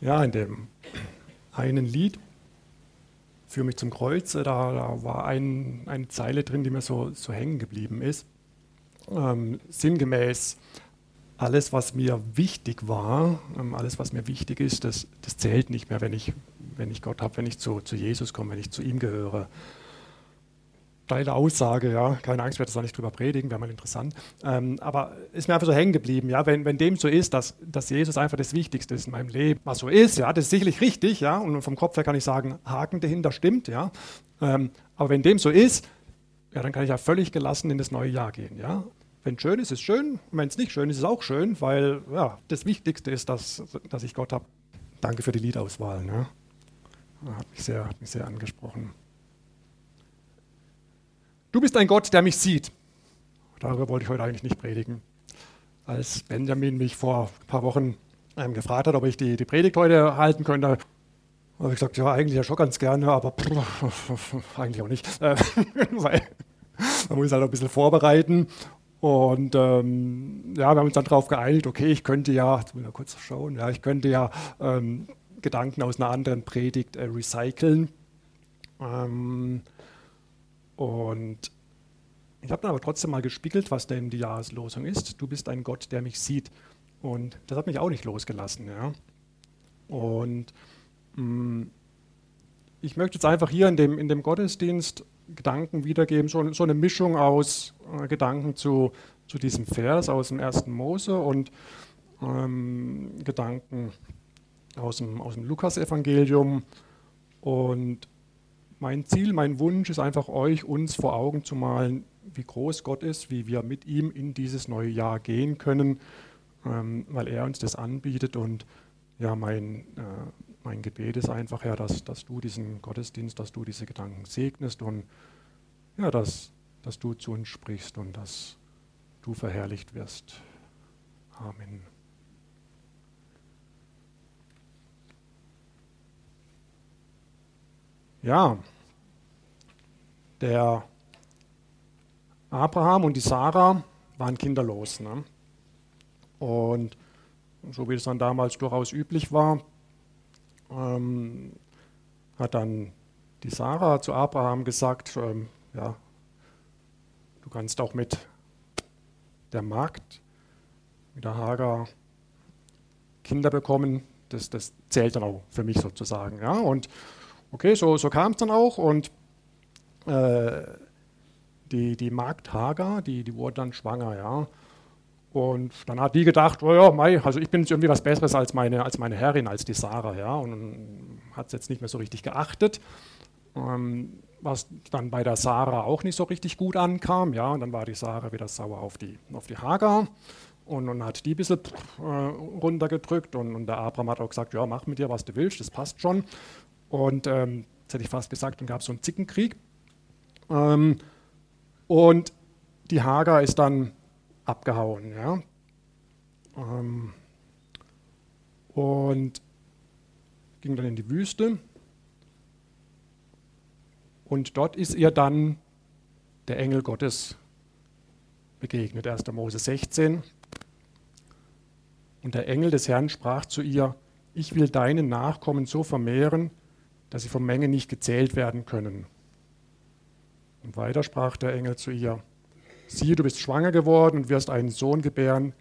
Ja, in dem einen Lied, Für mich zum Kreuz, da, da war ein, eine Zeile drin, die mir so, so hängen geblieben ist. Ähm, sinngemäß, alles, was mir wichtig war, ähm, alles, was mir wichtig ist, das, das zählt nicht mehr, wenn ich, wenn ich Gott habe, wenn ich zu, zu Jesus komme, wenn ich zu ihm gehöre steile Aussage, ja, keine Angst, ich werde da nicht drüber predigen, wäre mal interessant. Ähm, aber ist mir einfach so hängen geblieben, ja, wenn, wenn dem so ist, dass, dass Jesus einfach das Wichtigste ist in meinem Leben, was so ist, ja, das ist sicherlich richtig, ja, und vom Kopf her kann ich sagen, Haken dahinter stimmt, ja. Ähm, aber wenn dem so ist, ja, dann kann ich ja völlig gelassen in das neue Jahr gehen, ja. Wenn es schön ist, ist schön, wenn es nicht schön ist, ist es auch schön, weil ja, das Wichtigste ist, dass, dass ich Gott habe. Danke für die Liedauswahl, ne? Hat mich sehr, hat mich sehr angesprochen. Du bist ein Gott, der mich sieht. Darüber wollte ich heute eigentlich nicht predigen. Als Benjamin mich vor ein paar Wochen ähm, gefragt hat, ob ich die, die Predigt heute halten könnte, habe ich gesagt, ja, eigentlich ja schon ganz gerne, aber pff, eigentlich auch nicht. Äh, weil man muss halt ein bisschen vorbereiten. Und ähm, ja, wir haben uns dann darauf geeinigt, okay, ich könnte ja, jetzt muss ich mal kurz schauen, ja, ich könnte ja ähm, Gedanken aus einer anderen Predigt äh, recyceln. Ähm, und ich habe dann aber trotzdem mal gespiegelt, was denn die Jahreslosung ist. Du bist ein Gott, der mich sieht. Und das hat mich auch nicht losgelassen. Ja. Und mh, mm, ich möchte jetzt einfach hier in dem, in dem Gottesdienst Gedanken wiedergeben, so, so eine Mischung aus äh, Gedanken zu, zu diesem Vers aus dem ersten Mose und ähm, Gedanken aus dem, aus dem Lukas-Evangelium. Und mein Ziel, mein Wunsch ist einfach euch, uns vor Augen zu malen, wie groß Gott ist, wie wir mit ihm in dieses neue Jahr gehen können, ähm, weil er uns das anbietet. Und ja, mein, äh, mein Gebet ist einfach, Herr, dass, dass du diesen Gottesdienst, dass du diese Gedanken segnest und ja, dass, dass du zu uns sprichst und dass du verherrlicht wirst. Amen. Ja, der Abraham und die Sarah waren kinderlos. Ne? Und so wie es dann damals durchaus üblich war, ähm, hat dann die Sarah zu Abraham gesagt, ähm, ja, du kannst auch mit der Magd, mit der Hagar Kinder bekommen. Das, das zählt dann auch für mich sozusagen. Ja? Und Okay, so, so kam es dann auch und äh, die, die Magd Hagar, die, die wurde dann schwanger, ja. Und dann hat die gedacht, oh ja, mei, also ich bin jetzt irgendwie was Besseres als meine, als meine Herrin, als die Sarah, ja. Und hat es jetzt nicht mehr so richtig geachtet. Ähm, was dann bei der Sarah auch nicht so richtig gut ankam, ja. Und dann war die Sarah wieder sauer auf die, auf die Hagar und, und hat die ein bisschen äh, runtergedrückt. Und, und der Abraham hat auch gesagt, ja, mach mit dir, was du willst, das passt schon. Und ähm, jetzt hätte ich fast gesagt, dann gab es so einen Zickenkrieg. Ähm, und die Hager ist dann abgehauen. Ja? Ähm, und ging dann in die Wüste. Und dort ist ihr dann der Engel Gottes begegnet, 1. Mose 16. Und der Engel des Herrn sprach zu ihr, ich will deine Nachkommen so vermehren, dass sie von Mengen nicht gezählt werden können. Und weiter sprach der Engel zu ihr, siehe, du bist schwanger geworden und wirst einen Sohn gebären,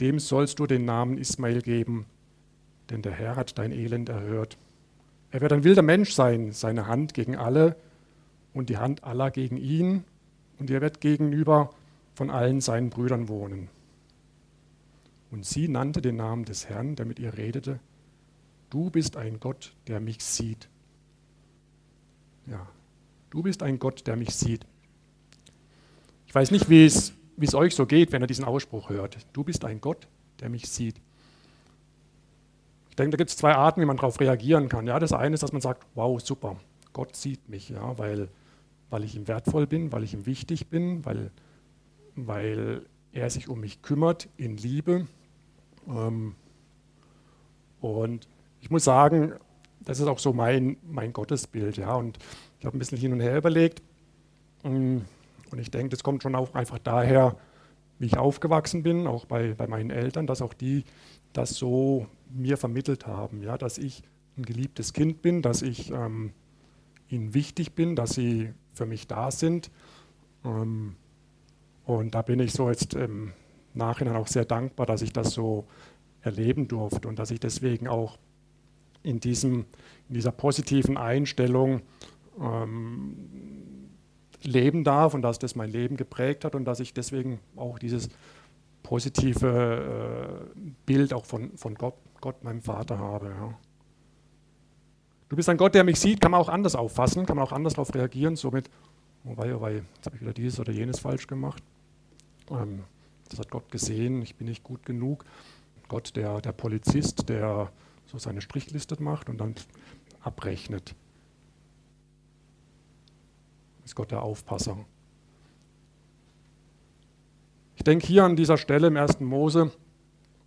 dem sollst du den Namen Ismael geben, denn der Herr hat dein Elend erhört. Er wird ein wilder Mensch sein, seine Hand gegen alle und die Hand aller gegen ihn, und er wird gegenüber von allen seinen Brüdern wohnen. Und sie nannte den Namen des Herrn, der mit ihr redete, Du bist ein Gott, der mich sieht. Ja, du bist ein Gott, der mich sieht. Ich weiß nicht, wie es, euch so geht, wenn ihr diesen Ausspruch hört. Du bist ein Gott, der mich sieht. Ich denke, da gibt es zwei Arten, wie man darauf reagieren kann. Ja, das eine ist, dass man sagt, wow, super, Gott sieht mich, ja, weil, weil ich ihm wertvoll bin, weil ich ihm wichtig bin, weil, weil er sich um mich kümmert in Liebe. Ähm, und ich muss sagen, das ist auch so mein, mein Gottesbild. Ja? Und ich habe ein bisschen hin und her überlegt. Mm, und ich denke, das kommt schon auch einfach daher, wie ich aufgewachsen bin, auch bei, bei meinen Eltern, dass auch die das so mir vermittelt haben, ja, dass ich ein geliebtes Kind bin, dass ich ähm, ihnen wichtig bin, dass sie für mich da sind. Ähm, und da bin ich so jetzt im Nachhinein auch sehr dankbar, dass ich das so erleben durfte und dass ich deswegen auch in, diesem, in dieser positiven Einstellung ähm, leben darf und dass das mein Leben geprägt hat und dass ich deswegen auch dieses positive äh, Bild auch von, von Gott, Gott, meinem Vater habe. Ja. Du bist ein Gott, der mich sieht, kann man auch anders auffassen, kann man auch anders darauf reagieren, somit, oh wei, oh wei, jetzt habe ich wieder dieses oder jenes falsch gemacht. Ähm, das hat Gott gesehen, ich bin nicht gut genug. Gott, der, der Polizist, der so seine Strichliste macht und dann abrechnet. Ist Gott der Aufpasser. Ich denke hier an dieser Stelle im 1. Mose,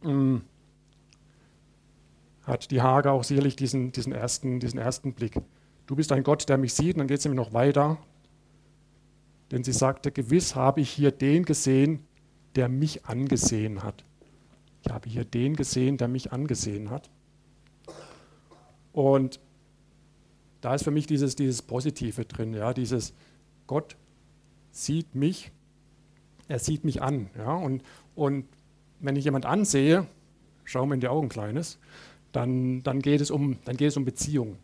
hm, hat die Hage auch sicherlich diesen, diesen, ersten, diesen ersten Blick. Du bist ein Gott, der mich sieht, und dann geht es nämlich noch weiter. Denn sie sagte, gewiss habe ich hier den gesehen, der mich angesehen hat. Ich habe hier den gesehen, der mich angesehen hat. Und da ist für mich dieses, dieses Positive drin, ja, dieses Gott sieht mich, er sieht mich an. Ja, und, und wenn ich jemand ansehe, schau mir in die Augen, Kleines, dann, dann, geht, es um, dann geht es um Beziehung.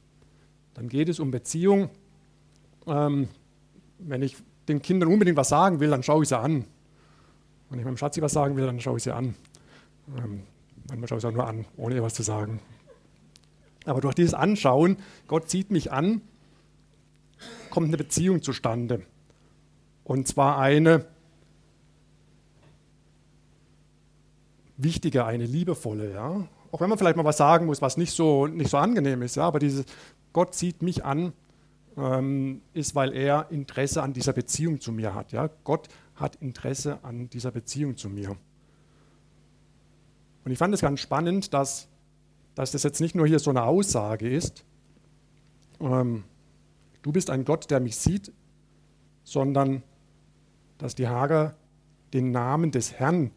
Dann geht es um Beziehung. Ähm, wenn ich den Kindern unbedingt was sagen will, dann schaue ich sie an. Wenn ich meinem Schatzi was sagen will, dann schaue ich sie an. Ähm, manchmal schaue ich sie auch nur an, ohne ihr was zu sagen. Aber durch dieses Anschauen, Gott sieht mich an, kommt eine Beziehung zustande. Und zwar eine wichtige, eine liebevolle. Ja? auch wenn man vielleicht mal was sagen muss, was nicht so, nicht so angenehm ist, ja, aber dieses Gott sieht mich an, ähm, ist, weil er Interesse an dieser Beziehung zu mir hat. Ja? Gott hat Interesse an dieser Beziehung zu mir. Und ich fand es ganz spannend, dass, dass das jetzt nicht nur hier so eine Aussage ist, ähm, du bist ein Gott, der mich sieht, sondern dass die Hager den Namen des Herrn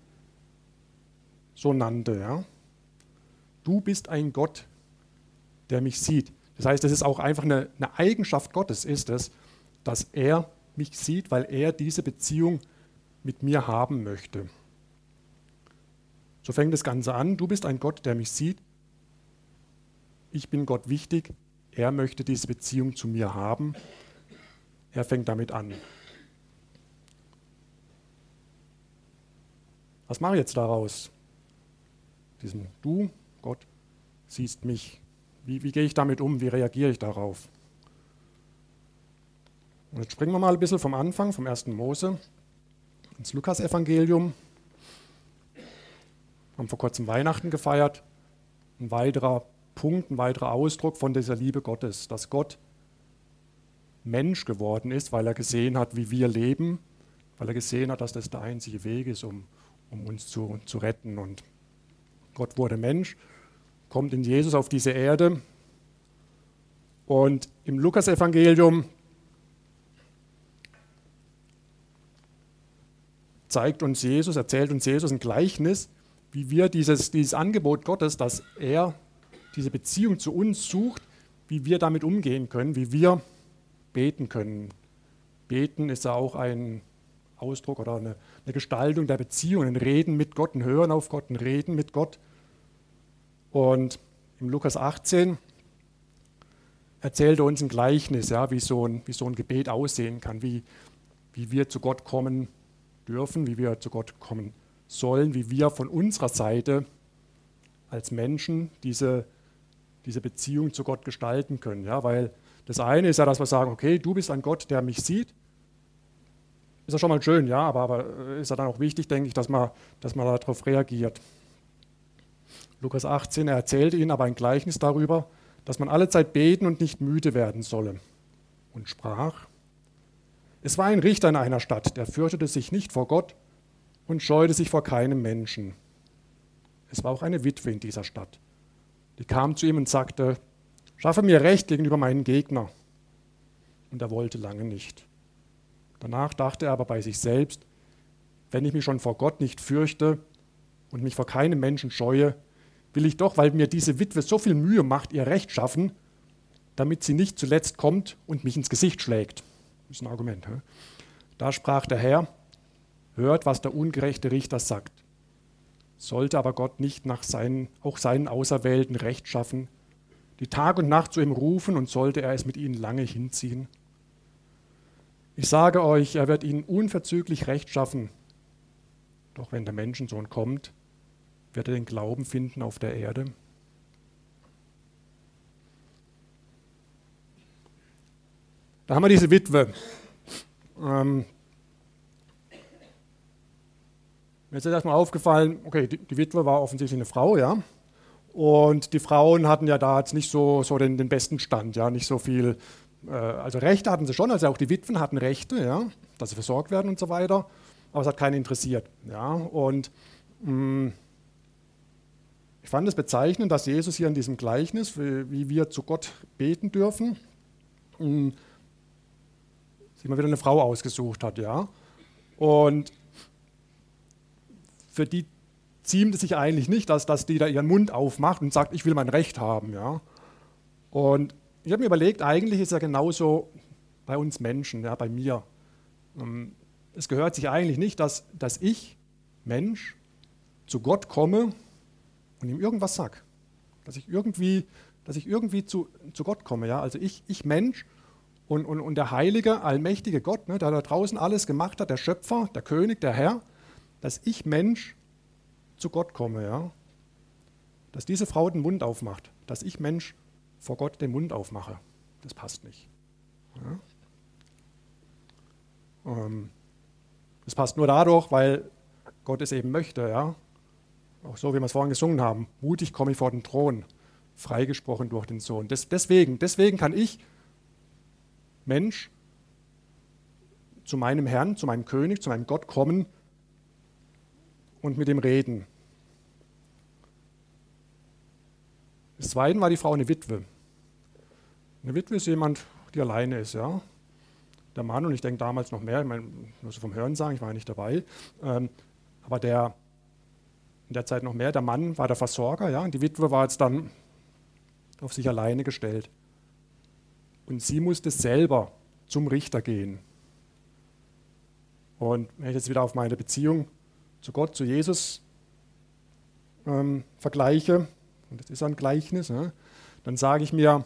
so nannte. Ja? du bist ein Gott, der mich sieht. Das heißt, es ist auch einfach eine, eine Eigenschaft Gottes, ist es, dass er mich sieht, weil er diese Beziehung mit mir haben möchte. So fängt das Ganze an. Du bist ein Gott, der mich sieht. Ich bin Gott wichtig. Er möchte diese Beziehung zu mir haben. Er fängt damit an. Was mache ich jetzt daraus? Diesem Du Gott siehst mich. Wie, wie gehe ich damit um? Wie reagiere ich darauf? Und jetzt springen wir mal ein bisschen vom Anfang, vom 1. Mose, ins Lukasevangelium. Haben vor kurzem Weihnachten gefeiert. Ein weiterer Punkt, ein weiterer Ausdruck von dieser Liebe Gottes, dass Gott Mensch geworden ist, weil er gesehen hat, wie wir leben, weil er gesehen hat, dass das der einzige Weg ist, um, um uns zu, zu retten. Und Gott wurde Mensch kommt in Jesus auf diese Erde. Und im Lukasevangelium zeigt uns Jesus, erzählt uns Jesus ein Gleichnis, wie wir dieses, dieses Angebot Gottes, dass er diese Beziehung zu uns sucht, wie wir damit umgehen können, wie wir beten können. Beten ist ja auch ein Ausdruck oder eine, eine Gestaltung der Beziehung, ein Reden mit Gott, ein Hören auf Gott, ein Reden mit Gott. Und im Lukas 18 erzählt er uns ein Gleichnis, ja, wie, so ein, wie so ein Gebet aussehen kann, wie, wie wir zu Gott kommen dürfen, wie wir zu Gott kommen sollen, wie wir von unserer Seite als Menschen diese, diese Beziehung zu Gott gestalten können. Ja, weil das eine ist ja, dass wir sagen, okay, du bist ein Gott, der mich sieht. Ist ja schon mal schön, ja, aber, aber ist ja dann auch wichtig, denke ich, dass man, dass man darauf reagiert. Lukas 18, er erzählte ihnen aber ein Gleichnis darüber, dass man alle Zeit beten und nicht müde werden solle. Und sprach, es war ein Richter in einer Stadt, der fürchtete sich nicht vor Gott und scheute sich vor keinem Menschen. Es war auch eine Witwe in dieser Stadt. Die kam zu ihm und sagte, schaffe mir Recht gegenüber meinen Gegner. Und er wollte lange nicht. Danach dachte er aber bei sich selbst, wenn ich mich schon vor Gott nicht fürchte und mich vor keinem Menschen scheue, will ich doch, weil mir diese Witwe so viel Mühe macht, ihr Recht schaffen, damit sie nicht zuletzt kommt und mich ins Gesicht schlägt. Das ist ein Argument. He? Da sprach der Herr, hört, was der ungerechte Richter sagt. Sollte aber Gott nicht nach seinen, auch seinen Auserwählten Recht schaffen, die Tag und Nacht zu ihm rufen und sollte er es mit ihnen lange hinziehen? Ich sage euch, er wird ihnen unverzüglich Recht schaffen. Doch wenn der Menschensohn kommt, wird er den Glauben finden auf der Erde? Da haben wir diese Witwe. Ähm, mir ist jetzt erstmal aufgefallen, okay, die, die, Witwe war offensichtlich eine Frau, ja. Und die Frauen hatten ja da jetzt nicht so, so den, den besten Stand, ja, nicht so viel, äh, also Rechte hatten sie schon, also auch die Witwen hatten Rechte, ja, dass sie versorgt werden und so weiter, aber es hat keinen interessiert, ja. Und mh, mm, ich fand es bezeichnend, dass Jesus hier in diesem Gleichnis, wie, wie wir zu Gott beten dürfen, mh, mm, sich mal wieder eine Frau ausgesucht hat, ja. Und für die ziemt es sich eigentlich nicht, dass, dass die da ihren Mund aufmacht und sagt, ich will mein Recht haben, ja. Und ich habe mir überlegt, eigentlich ist ja genauso bei uns Menschen, ja, bei mir. Ähm, es gehört sich eigentlich nicht, dass, dass ich, Mensch, zu Gott komme und ihm irgendwas sage. Dass ich irgendwie, dass ich irgendwie zu, zu Gott komme. Ja? Also ich, ich Mensch und, und, und der heilige, allmächtige Gott, ne, der da draußen alles gemacht hat, der Schöpfer, der König, der Herr, dass ich Mensch zu Gott komme. Ja? Dass diese Frau den Mund aufmacht, dass ich Mensch vor Gott den Mund aufmache. Das passt nicht. Ja? Ähm, das passt nur dadurch, weil Gott es eben möchte. Ja? Auch so, wie wir es vorhin gesungen haben. Mutig komme ich vor den Thron, freigesprochen durch den Sohn. Des, deswegen, deswegen kann ich Mensch zu meinem Herrn, zu meinem König, zu meinem Gott kommen und mit ihm reden. Das Zweite war die Frau eine Witwe. Eine Witwe ist jemand, die alleine ist, ja. Der Mann, und ich denke damals noch mehr, ich meine, nur so vom Hören sagen, ich war ja nicht dabei, ähm, aber der, in der Zeit noch mehr, der Mann war der Versorger, ja, und die Witwe war jetzt dann auf sich alleine gestellt. Und sie musste selber zum Richter gehen. Und wenn ich jetzt wieder auf meine Beziehung zu Gott, zu Jesus ähm, vergleiche, und das ist ein Gleichnis, ne, dann sage ich mir,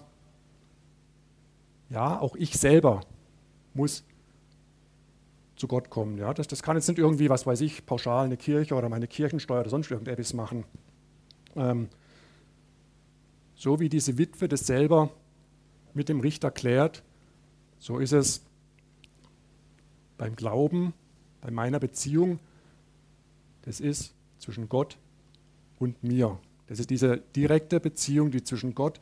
ja, auch ich selber muss zu Gott kommen. Ja? Das, das kann jetzt nicht irgendwie, was weiß ich, pauschal eine Kirche oder meine Kirchensteuer oder sonst irgendetwas machen. Ähm, so wie diese Witwe das selber mit dem Richter klärt, so ist es beim Glauben, bei meiner Beziehung, das ist zwischen Gott und mir. Das ist diese direkte Beziehung, die zwischen Gott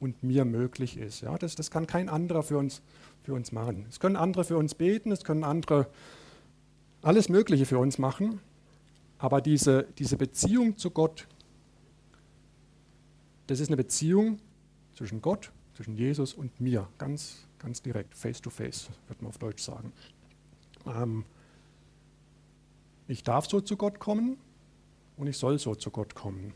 und mir möglich ist. Ja, das, das kann kein anderer für uns, für uns machen. Es können andere für uns beten, es können andere alles Mögliche für uns machen, aber diese, diese Beziehung zu Gott, das ist eine Beziehung zwischen Gott zwischen Jesus und mir, ganz, ganz direkt, face to face, wird man auf Deutsch sagen. Ähm, ich darf so zu Gott kommen und ich soll so zu Gott kommen.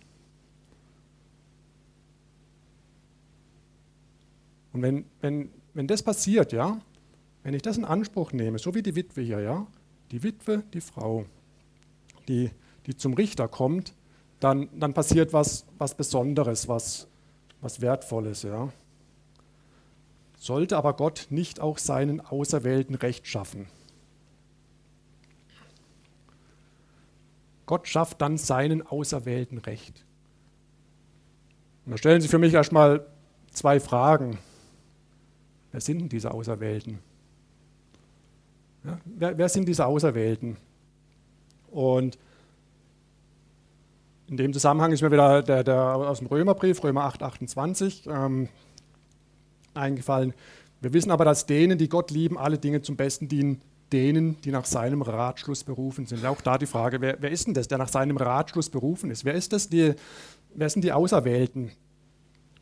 Und wenn, wenn, wenn das passiert, ja, wenn ich das in Anspruch nehme, so wie die Witwe hier, ja, die Witwe, die Frau, die, die zum Richter kommt, dann, dann passiert was, was Besonderes, was, was Wertvolles, ja. Sollte aber Gott nicht auch seinen Auserwählten Recht schaffen? Gott schafft dann seinen Auserwählten Recht. Und da stellen sich für mich erstmal zwei Fragen. Wer sind denn diese Auserwählten? Ja, wer, wer, sind diese Auserwählten? Und in dem Zusammenhang ist mir wieder der, der aus dem Römerbrief, Römer 8, 28, ähm, eingefallen. Wir wissen aber, dass denen, die Gott lieben, alle Dinge zum Besten dienen, denen, die nach seinem Ratschluss berufen sind. Auch da die Frage, wer, wer ist denn das, der nach seinem Ratschluss berufen ist? Wer ist das, die, wer sind die Auserwählten?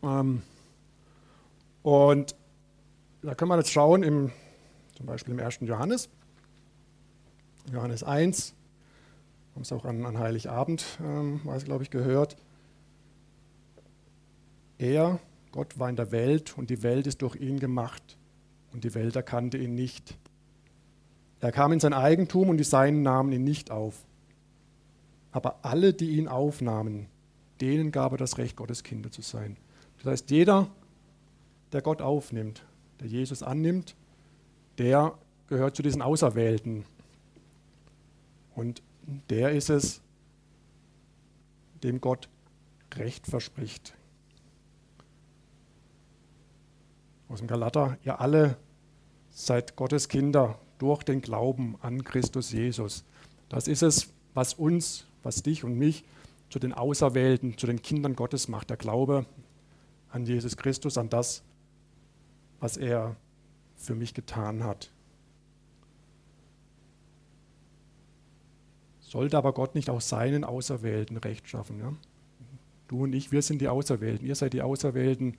Ähm, und da können wir jetzt schauen, im, zum Beispiel im 1. Johannes, Johannes 1, haben es auch an, an Heiligabend, ähm, glaube ich, gehört. Er, Gott, war in der Welt und die Welt ist durch ihn gemacht und die Welt erkannte ihn nicht. Er kam in sein Eigentum und die Seinen nahmen ihn nicht auf. Aber alle, die ihn aufnahmen, denen gab er das Recht, Gottes Kinder zu sein. Das heißt, jeder, der Gott aufnimmt, der Jesus annimmt, der gehört zu diesen Auserwählten. Und der ist es, dem Gott Recht verspricht. Aus dem Galater, ihr alle seid Gottes Kinder durch den Glauben an Christus Jesus. Das ist es, was uns, was dich und mich zu den Auserwählten, zu den Kindern Gottes macht. Der Glaube an Jesus Christus, an das, was er für mich getan hat. Sollte aber Gott nicht auch seinen Auserwählten Recht schaffen? Ja? Du und ich, wir sind die Auserwählten. Ihr seid die Auserwählten,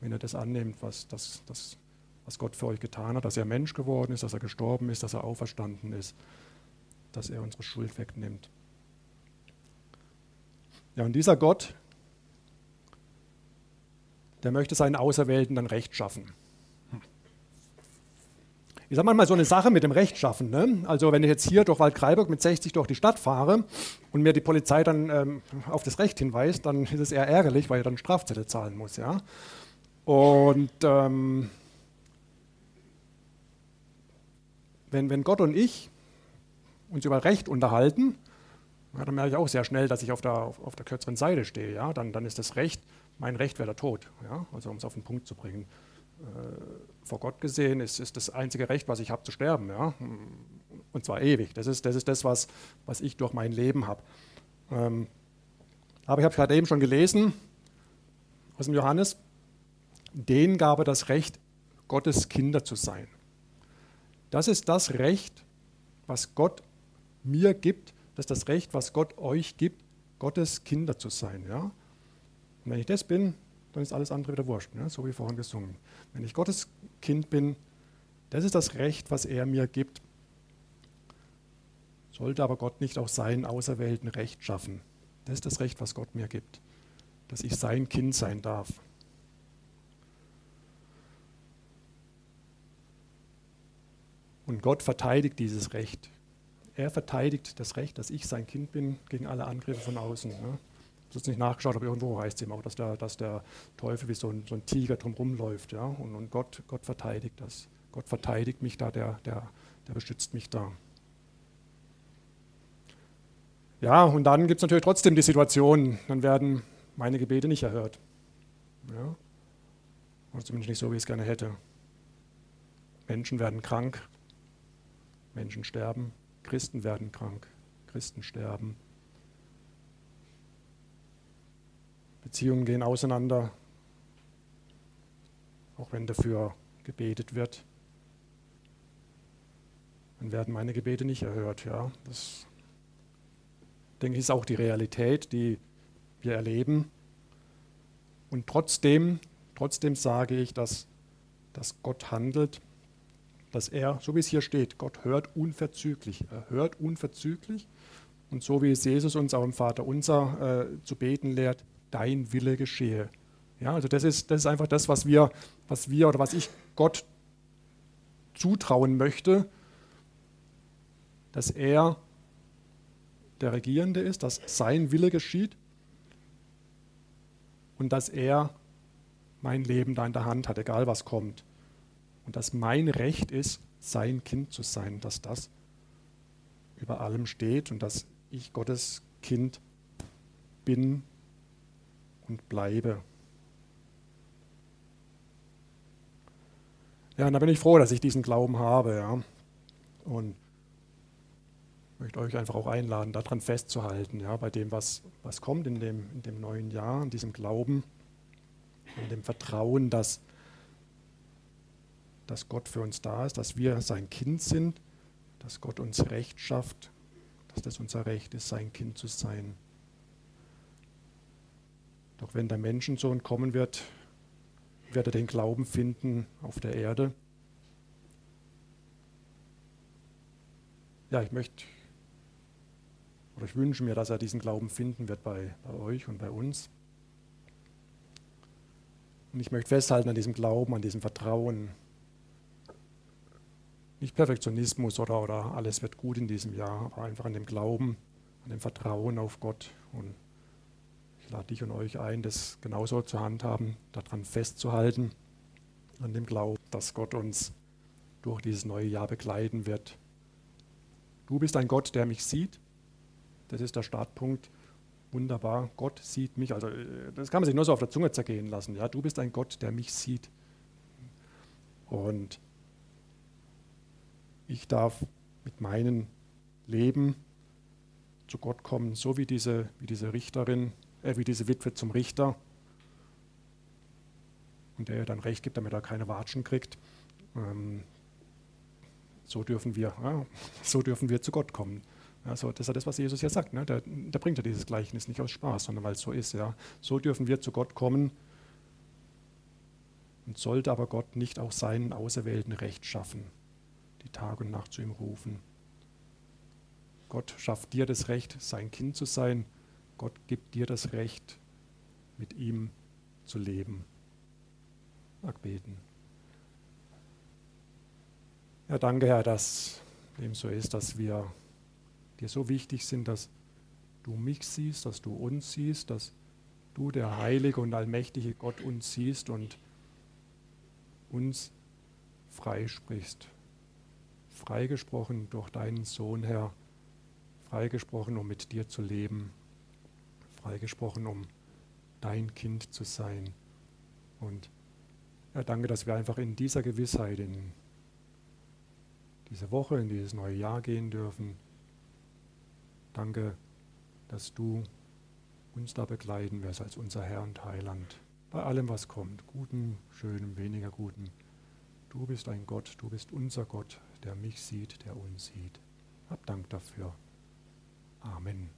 wenn ihr das annehmt, was, das, das, was Gott für euch getan hat, dass er Mensch geworden ist, dass er gestorben ist, dass er auferstanden ist, dass er unsere Schuld wegnimmt. Ja, und dieser Gott, der möchte seinen Auserwählten dann Recht schaffen. Ich sage mal so eine Sache mit dem Rechtschaffen. Ne? Also wenn ich jetzt hier durch Waldkraiburg mit 60 durch die Stadt fahre und mir die Polizei dann ähm, auf das Recht hinweist, dann ist es eher ärgerlich, weil ich dann Strafzettel zahlen muss. Ja? Und ähm, wenn, wenn Gott und ich uns über Recht unterhalten, ja, dann merke ich auch sehr schnell, dass ich auf der, auf, auf der kürzeren Seite stehe. Ja? Dann, dann ist das Recht, mein Recht wäre der Tod. Ja? Also um es auf den Punkt zu bringen. Äh, vor Gott gesehen ist, ist das einzige Recht, was ich habe, zu sterben. Ja? Und zwar ewig. Das ist das, ist das was, was ich durch mein Leben habe. Ähm, aber ich habe gerade eben schon gelesen aus dem Johannes, denen gab er das Recht, Gottes Kinder zu sein. Das ist das Recht, was Gott mir gibt. Das ist das Recht, was Gott euch gibt, Gottes Kinder zu sein. Ja? Und wenn ich das bin, dann ist alles andere wieder wurscht, ne? so wie vorhin gesungen. Wenn ich Gottes Kind bin, das ist das Recht, was er mir gibt. Sollte aber Gott nicht auch seinen Auserwählten Recht schaffen. Das ist das Recht, was Gott mir gibt, dass ich sein Kind sein darf. Und Gott verteidigt dieses Recht. Er verteidigt das Recht, dass ich sein Kind bin, gegen alle Angriffe von außen. Ne? Ich habe jetzt nicht nachgeschaut, aber irgendwo heißt es eben auch, dass der, dass der Teufel wie so ein, so ein Tiger drumherum läuft. Ja? Und, und Gott, Gott verteidigt das. Gott verteidigt mich da, der, der, der beschützt mich da. Ja, und dann gibt es natürlich trotzdem die Situation, dann werden meine Gebete nicht erhört. Ja? Oder zumindest nicht so, wie ich es gerne hätte. Menschen werden krank, Menschen sterben, Christen werden krank, Christen sterben. Beziehungen gehen auseinander, auch wenn dafür gebetet wird. Dann werden meine Gebete nicht erhört. Ja. Das denke ich ist auch die Realität, die wir erleben. Und trotzdem, trotzdem sage ich, dass, dass Gott handelt, dass er, so wie es hier steht, Gott hört unverzüglich. Er hört unverzüglich. Und so wie es Jesus uns auch im Vater unser äh, zu beten lehrt, dein Wille geschehe. Ja, also das ist, das ist einfach das, was wir, was wir oder was ich Gott zutrauen möchte, dass er der Regierende ist, dass sein Wille geschieht und dass er mein Leben da in der Hand hat, egal was kommt. Und dass mein Recht ist, sein Kind zu sein, dass das über allem steht und dass ich Gottes Kind bin und bleibe. Ja, und da bin ich froh, dass ich diesen Glauben habe. Ja. Und möchte euch einfach auch einladen, daran festzuhalten, ja, bei dem, was, was kommt in dem, in dem neuen Jahr, in diesem Glauben, in dem Vertrauen, dass, dass Gott für uns da ist, dass wir sein Kind sind, dass Gott uns Recht schafft, dass das unser Recht ist, sein Kind zu sein. Doch wenn der Menschensohn kommen wird, wird er den Glauben finden auf der Erde. Ja, ich möchte oder ich wünsche mir, dass er diesen Glauben finden wird bei, bei euch und bei uns. Und ich möchte festhalten an diesem Glauben, an diesem Vertrauen. Nicht Perfektionismus oder, oder alles wird gut in diesem Jahr, aber einfach an dem Glauben, an dem Vertrauen auf Gott. Und ich lade dich und euch ein, das genauso zu handhaben, daran festzuhalten, an dem Glauben, dass Gott uns durch dieses neue Jahr begleiten wird. Du bist ein Gott, der mich sieht. Das ist der Startpunkt. Wunderbar. Gott sieht mich. Also äh, das kann man sich nur so auf der Zunge zergehen lassen. Ja, du bist ein Gott, der mich sieht. Und ich darf mit meinem Leben zu Gott kommen, so wie diese, wie diese Richterin, äh, wie diese Witwe zum Richter. Und der ihr dann Recht gibt, damit er keine Watschen kriegt. Ähm, so dürfen wir, ja, so dürfen wir zu Gott kommen. Also das ist ja das, was Jesus hier sagt. Ne? Der, der bringt ja dieses Gleichnis nicht aus Spaß, sondern weil es so ist. Ja? So dürfen wir zu Gott kommen. Und sollte aber Gott nicht auch seinen Auserwählten Recht schaffen, die Tag und Nacht zu ihm rufen. Gott schafft dir das Recht, sein Kind zu sein. Gott gibt dir das Recht, mit ihm zu leben. Mag beten. Ja, danke, Herr, dass dem so ist, dass wir dir so wichtig sind, dass du mich siehst, dass du uns siehst, dass du, der heilige und allmächtige Gott, uns siehst und uns freisprichst. Freigesprochen durch deinen Sohn, Herr, freigesprochen, um mit dir zu leben, freigesprochen, um dein Kind zu sein. Und ja, danke, dass wir einfach in dieser Gewissheit, in diese Woche, in dieses neue Jahr gehen dürfen, Danke, dass du uns da begleiten wirst als unser Herr und Heiland. Bei allem, was kommt, guten, schönen, weniger guten. Du bist ein Gott, du bist unser Gott, der mich sieht, der uns sieht. Hab Dank dafür. Amen.